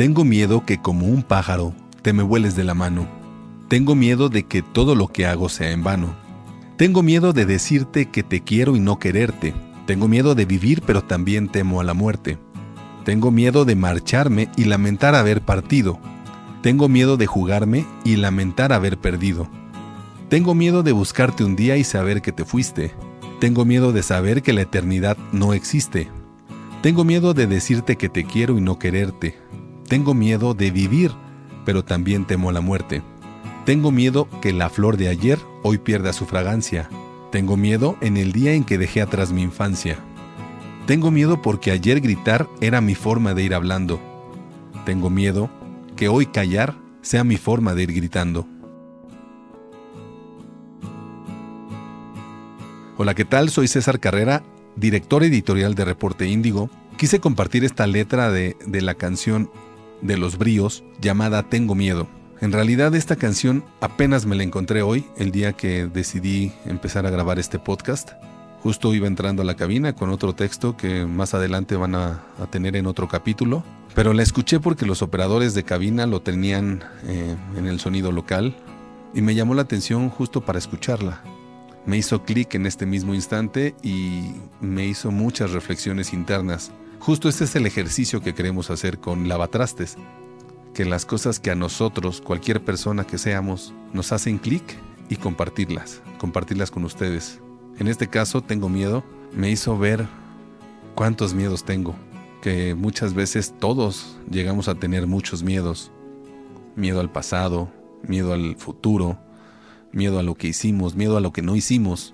Tengo miedo que como un pájaro te me vueles de la mano. Tengo miedo de que todo lo que hago sea en vano. Tengo miedo de decirte que te quiero y no quererte. Tengo miedo de vivir pero también temo a la muerte. Tengo miedo de marcharme y lamentar haber partido. Tengo miedo de jugarme y lamentar haber perdido. Tengo miedo de buscarte un día y saber que te fuiste. Tengo miedo de saber que la eternidad no existe. Tengo miedo de decirte que te quiero y no quererte. Tengo miedo de vivir, pero también temo la muerte. Tengo miedo que la flor de ayer hoy pierda su fragancia. Tengo miedo en el día en que dejé atrás mi infancia. Tengo miedo porque ayer gritar era mi forma de ir hablando. Tengo miedo que hoy callar sea mi forma de ir gritando. Hola, ¿qué tal? Soy César Carrera, director editorial de Reporte Índigo. Quise compartir esta letra de, de la canción de los bríos llamada Tengo Miedo. En realidad esta canción apenas me la encontré hoy, el día que decidí empezar a grabar este podcast. Justo iba entrando a la cabina con otro texto que más adelante van a, tener en otro capítulo. Pero la escuché porque los operadores de cabina lo tenían eh, en el sonido local y me llamó la atención justo para escucharla me hizo clic en este mismo instante y me hizo muchas reflexiones internas. Justo este es el ejercicio que queremos hacer con Lavatrastes, que las cosas que a nosotros, cualquier persona que seamos, nos hacen clic y compartirlas, compartirlas con ustedes. En este caso, tengo miedo, me hizo ver cuántos miedos tengo, que muchas veces todos llegamos a tener muchos miedos. Miedo al pasado, miedo al futuro, miedo a lo que hicimos, miedo a lo que no hicimos.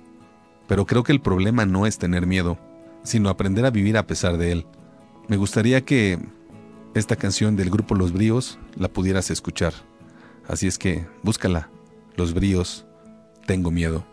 Pero creo que el problema no es tener miedo, sino aprender a vivir a pesar de él. Me gustaría que esta canción del grupo Los Bríos la pudieras escuchar. Así es que búscala. Los Bríos, tengo miedo.